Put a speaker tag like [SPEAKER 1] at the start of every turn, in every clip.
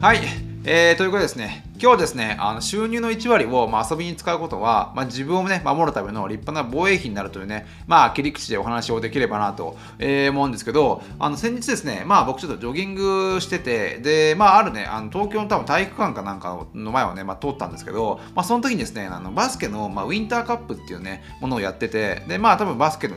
[SPEAKER 1] はい、えー、ということですね、今日ですね、あの収入の1割を、まあ、遊びに使うことは、まあ、自分をね、守るための立派な防衛費になるというね、まあ、切り口でお話をできればなと、えー、思うんですけど、あの先日ですね、まあ、僕ちょっとジョギングしてて、で、まあ、あるね、あの東京の多分体育館かなんかの前をね、まあ、通ったんですけど、まあ、その時にですね、あのバスケの、まあ、ウィンターカップっていうね、ものをやってて、で、まあ、多分バスケの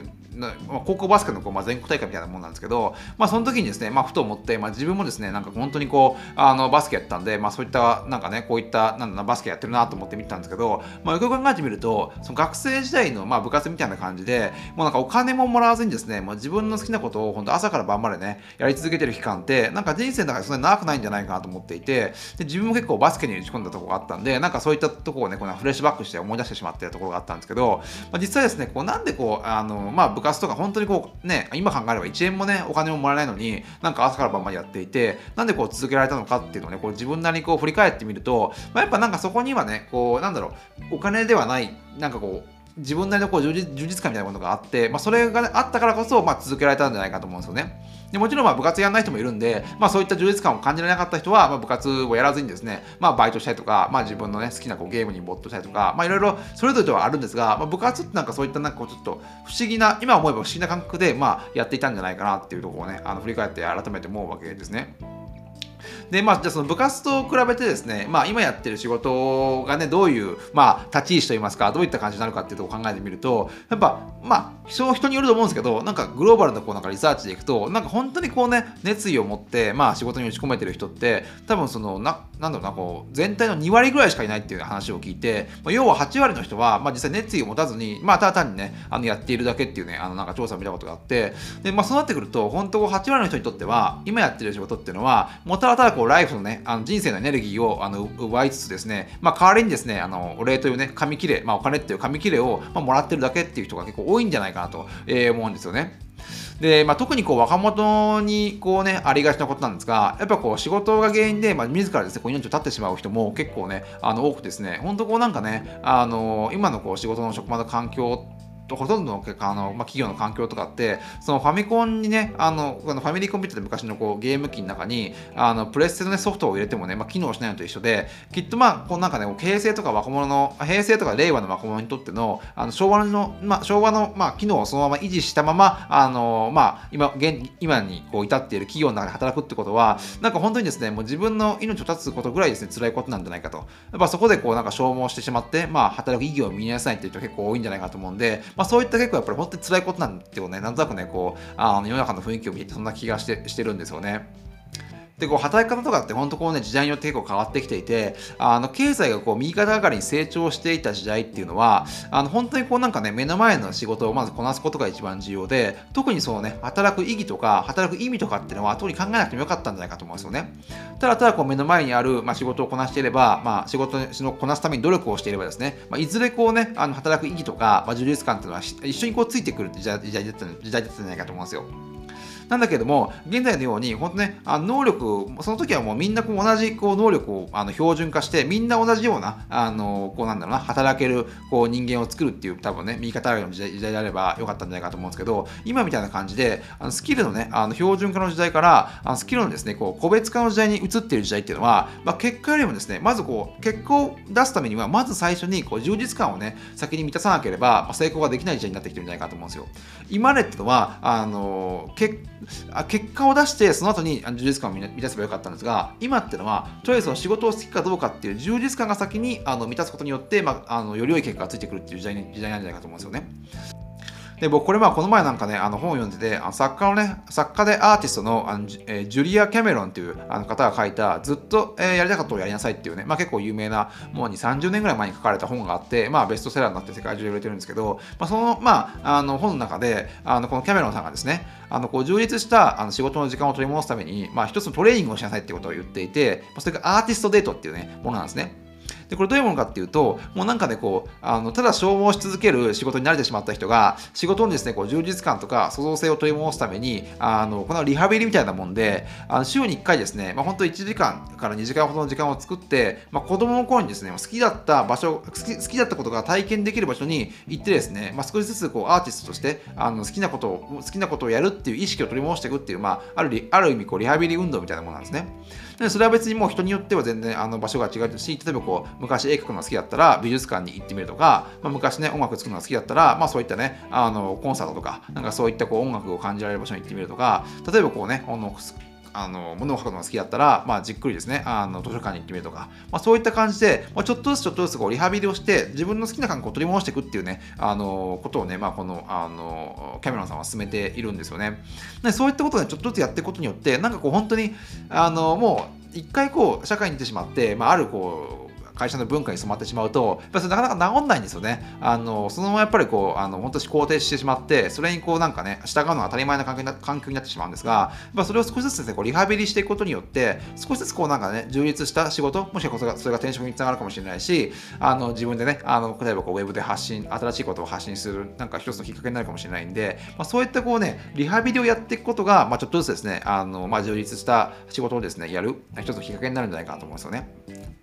[SPEAKER 1] 高校バスケのこう、まあ、全国大会みたいなもんなんですけど、まあ、その時にですね、まあ、ふと思って、まあ、自分もですね、なんか本当にこう、あのバスケやったんで、まあ、そういった、なんかね、こういった、なんだバスケやってるなと思って見たんですけど、まあ、よく考えてみると、その学生時代の、まあ、部活みたいな感じで、もうなんかお金ももらわずにですね、もう自分の好きなことを本当朝から晩までね、やり続けてる期間って、なんか人生の中でそんなに長くないんじゃないかなと思っていて、で自分も結構バスケに打ち込んだところがあったんで、なんかそういったところをね、このフレッシュバックして思い出してしまっているところがあったんですけど、まあ、実際ですね、こうなんでこう、あの、まあ、部活とか本当にこう、ね、今考えれば1円もね、お金ももらえないのに、なんか朝から晩までやっていて、なんでこう続けられたのかっていうのをね、こう自分なりにこう振り返ってみると、まあ、やっぱなんかそこにはね、こう、なんだろう、お金ではない、なんかこう、自分なりのこう充実感みたいなものがあって、まあ、それが、あったからこそ、まあ、続けられたんじゃないかと思うんですよね。でもちろんまあ部活やらない人もいるんで、まあ、そういった充実感を感じられなかった人は、まあ、部活をやらずにですね、まあ、バイトしたりとか、まあ、自分の、ね、好きなこうゲームに没頭したりとか、まあ、いろいろそれぞれではあるんですが、まあ、部活ってなんかそういったなんかちょっと不思議な今思えば不思議な感覚で、まあ、やっていたんじゃないかなっていうところをねあの振り返って改めて思うわけですね。で、まあ、じゃあその部活と比べてですね、まあ、今やってる仕事がね、どういう、まあ、立ち位置といいますか、どういった感じになるかっていうところを考えてみると、やっぱ、まあ、人人によると思うんですけど、なんかグローバルなこうなんかリサーチでいくと、なんか本当にこうね、熱意を持って、まあ、仕事に打ち込めてる人って、多分その、ななんだろうな、こう、全体の2割ぐらいしかいないっていう話を聞いて、ま、要は8割の人は、まあ、実際熱意を持たずに、まあ、ただ単にね、あのやっているだけっていうね、あのなんか調査を見たことがあって、で、まあ、そうなってくると、本当8割の人にとっては、今やってる仕事っていうのは、もただただこう、ライフのね、あの人生のエネルギーをあの奪いつつですね、まあ、代わりにですね、あのお礼というね、紙切れ、まあ、お金っていう紙切れを、まあ、もらってるだけっていう人が結構多いんじゃないかなと、えー、思うんですよね。で、まあ、特にこう若者にこうね、ありがちなことなんですが、やっぱこう仕事が原因で、まあ、自らですね、こう命を絶ってしまう人も結構ね、あの多くですね、本当こうなんかね、あの今のこう仕事の職場の環境ほとんどのあの、まあ、企業の環境とかって、そのファミコンにね、あのファミリーコンピューターで昔のこうゲーム機の中に、あのプレステの、ね、ソフトを入れてもね、まあ、機能しないのと一緒で、きっとまあ、こうなんかね、平成とか若者の、平成とか令和の若者にとっての、あの昭和の、まあ、昭和の、まあ、機能をそのまま維持したまま、あのまあ、今、現今にこう至っている企業の中で働くってことは、なんか本当にですね、もう自分の命を絶つことぐらいですね、辛いことなんじゃないかと。やっぱそこでこうなんか消耗してしまって、まあ、働く意義を見なさいっていう人結構多いんじゃないかと思うんで、まあ、そういった結構やっぱり本当に辛いことなんていうね、なんとなくね、こう、あの世の中の雰囲気を見てて、そんな気がしてしてるんですよね。でこう働き方とかって本当こうね時代によって結構変わってきていてあの経済がこう右肩上がりに成長していた時代っていうのはあの本当にこうなんかね目の前の仕事をまずこなすことが一番重要で特にそのね働く意義とか働く意味とかっていうのは特に考えなくてもよかったんじゃないかと思うんですよね。ただただこう目の前にある、まあ、仕事をこなしていれば、まあ、仕事をこなすために努力をしていればですね、まあ、いずれこうねあの働く意義とか、まあ、充実感っていうのは一緒にこうついてくる時代時代だったんじゃないかと思うんですよ。なんだけども、現在のように、本当ね、あ能力、その時はもうみんなこう同じこう能力をあの標準化して、みんな同じような、あのこうなんだろうな、働けるこう人間を作るっていう、多分ね、右肩上がりの時代時代であればよかったんじゃないかと思うんですけど、今みたいな感じで、あのスキルのね、あの標準化の時代から、あのスキルのですね、こう個別化の時代に移っている時代っていうのは、まあ、結果よりもですね、まずこう、結果を出すためには、まず最初にこう充実感をね、先に満たさなければ、成功ができない時代になってきてるんじゃないかと思うんですよ。今までってのは、あの結あ結果を出してその後に充実感を満たせばよかったんですが今っていうのはとりあえずその仕事を好きかどうかっていう充実感が先にあの満たすことによって、まあ、あのより良い結果がついてくるっていう時代時代なんじゃないかと思うんですよね。で、僕、これまあ、この前なんかね、あの本を読んでて、あの作家のね、作家でアーティストのあの、えー、ジュリア・キャメロンっていうあの方が書いた、ずっと、えー、やりたかったことをやりなさいっていうね、まあ結構有名な、もうに30年ぐらい前に書かれた本があって、まあベストセラーになって世界中で売れてるんですけど、まあその、まあ、あの本の中で、あのこのキャメロンさんがですね、あのこう充実したあの仕事の時間を取り戻すために、まあ一つのトレーニングをしなさいってことを言っていて、それがアーティストデートっていうね、ものなんですね。で、これどういうものかっていうと、もうなんかね、こう、あのただ消耗し続ける仕事に慣れてしまった人が、仕事にですね、こう充実感とか創造性を取り戻すために、あのこのリハビリみたいなもんで、あの週に1回ですね、まあ、本当1時間から2時間ほどの時間を作って、まあ、子供の頃にですね、好きだった場所、好き好きだったことが体験できる場所に行ってですね、まあ、少しずつこうアーティストとしてあの好きなことを好きなことをやるっていう意識を取り戻していくっていう、まあ、あるある意味こうリハビリ運動みたいなものなんですね。でそれは別にもう人によっては全然あの場所が違うし、例えばこう昔絵描くのが好きだったら美術館に行ってみるとか、まあ、昔ね音楽作るのが好きだったら、まあ、そういったねあのコンサートとかなんかそういったこう音楽を感じられる場所に行ってみるとか例えばこうねあのあの物を書くのが好きだったら、まあ、じっくりですねあの図書館に行ってみるとか、まあ、そういった感じで、まあ、ちょっとずつちょっとずつこうリハビリをして自分の好きな感覚を取り戻していくっていうねあのことをね、まあ、このあのキャメロンさんは進めているんですよね。でそういったことでちょっとずつやっていくことによってなんかこう本当にあのもう一回こう社会に出てしまって、まあ、あるこう会社の文化に染まってしまうと、やっぱそれなかなか治んないんですよね。あのそのままやっぱりこう、あの本当に肯定してしまって、それにこうなんかね、従うのが当たり前な環境環境になってしまうんですが、やっそれを少しずつですね、こうリハビリしていくことによって、少しずつこうなんかね、充実した仕事、もしくはそれがそれが転職につながるかもしれないし、あの自分でね、あの例えばこうウェブで発信、新しいことを発信する、なんか一つのきっかけになるかもしれないんで、まあ、そういったこうね、リハビリをやっていくことが、まあ、ちょっとずつですね、あのまあ、充実した仕事をですね、やる、一つのきっかけになるんじゃないかなと思うんですよね。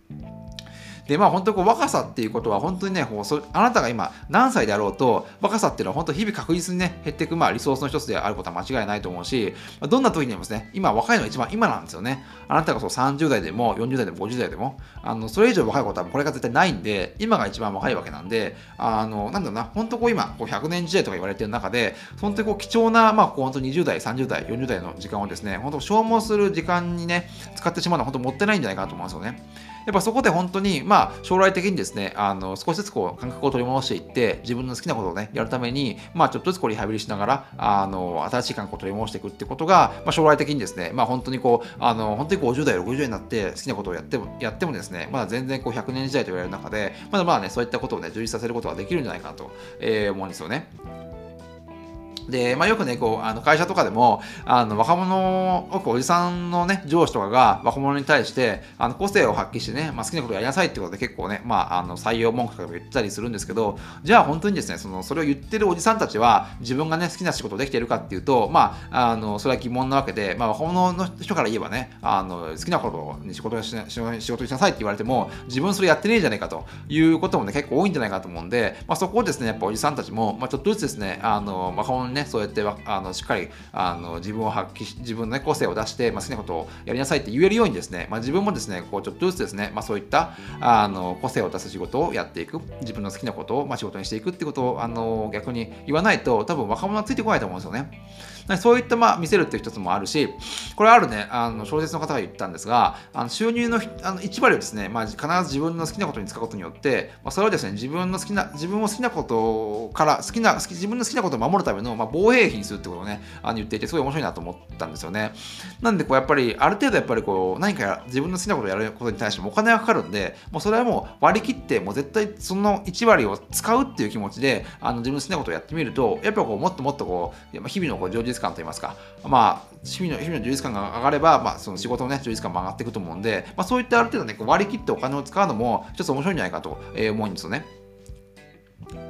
[SPEAKER 1] でまあ本当こう若さっていうことは本当にねこうそあなたが今何歳であろうと若さっていうのは本当日々確実にね減っていくまあリソースの一つであることは間違いないと思うしどんな時にもですね今若いのが一番今なんですよね。あなたがそう30代でも40代でも50代でもあのそれ以上若いことはこれが絶対ないんで今が一番若いわけなんであのなんだろうな本当こう今こう100年時代とか言われてる中で本当にこう貴重なまあこう本当20代30代40代の時間をですね本当消耗する時間にね使ってしまうのは本当もったいないんじゃないかなと思うんですよね。やっぱそこで本当に、まあ、将来的にですね、あの少しずつこう感覚を取り戻していって、自分の好きなことをね、やるために、まあ、ちょっとずつこうリハビリしながら、あの新しい感覚を取り戻していくってことが、まあ、将来的にですね、まあ、本当にこう、あの本当に50代、60代になって好きなことをやってもやってもですね、まだ全然こう100年時代と言われる中で、まだまだね、そういったことをね、充実させることができるんじゃないかなと、えー、思うんですよね。で、まあ、よくね、こう、あの会社とかでも、あの若者、よくおじさんのね、上司とかが若者に対して、あの個性を発揮してね、まあ、好きなことやりなさいってことで結構ね、まあ、あの採用文句とかも言ったりするんですけど、じゃあ本当にですね、そのそれを言ってるおじさんたちは、自分がね、好きな仕事できているかっていうと、まあ、あのそれは疑問なわけで、まあ、若者の人から言えばね、あの好きなことに仕事しな仕事しなさいって言われても、自分それやってねえじゃねえかということもね、結構多いんじゃないかと思うんで、まあ、そこをですね、やっぱおじさんたちも、まあ、ちょっとずつですね、あの若者にね、そうやってあのしっかりあの自分を発揮し自分の、ね、個性を出して、まあ、好きなことをやりなさいって言えるようにですね、まあ、自分もですねこうちょっとずつですね、まあ、そういったあの個性を出す仕事をやっていく自分の好きなことを、まあ、仕事にしていくってことをあの逆に言わないと多分若者はついてこないと思うんですよね。そういった、まあ、見せるっていう一つもあるし、これあるね、あの小説の方が言ったんですが、あの収入のあの1割をですね、まあ、必ず自分の好きなことに使うことによって、まあ、それをですね、自分の好きな、自分を好きなことから、好きな、好き自分の好きなことを守るための、まあ、防衛費にするってことをね、あの言っていて、すごい面白いなと思ったんですよね。なんで、こう、やっぱり、ある程度やっぱりこう、何か自分の好きなことをやることに対してもお金がかかるんで、もうそれはもう割り切って、もう絶対その1割を使うっていう気持ちで、あの自分の好きなことをやってみると、やっぱこう、もっともっとこう、日々のこう充実感といいますか、まあ、趣味の日々の充実感が上がれば、まあ、その仕事の、ね、充実感も上がっていくと思うんで、まあ、そういったある程度ね、割り切ってお金を使うのも、一つ面白いんじゃないかと思うんですよね。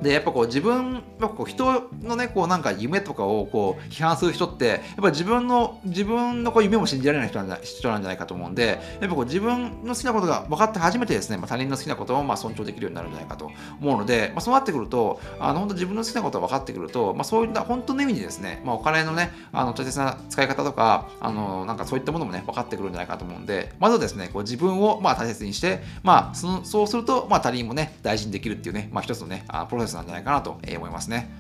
[SPEAKER 1] でやっぱこう自分やっぱこう人のねこうなんか夢とかをこう批判する人ってやっぱ自分の自分のこう夢も信じられない人なんじゃ人なんじゃないかと思うんでやっぱこう自分の好きなことが分かって初めてですね、まあ、他人の好きなことをまあ尊重できるようになるんじゃないかと思うので、まあ、そうなってくるとあの本当自分の好きなことが分かってくると、まあ、そういった本当の意味でですね、まあ、お金のねあの大切な使い方とかあのなんかそういったものもね分かってくるんじゃないかと思うんでまずですねこう自分をまあ大切にして、まあ、そのそうするとまあ他人もね大事にできるっていうね、まあ、一つのねあプロセスなんじゃないかなと思いますね。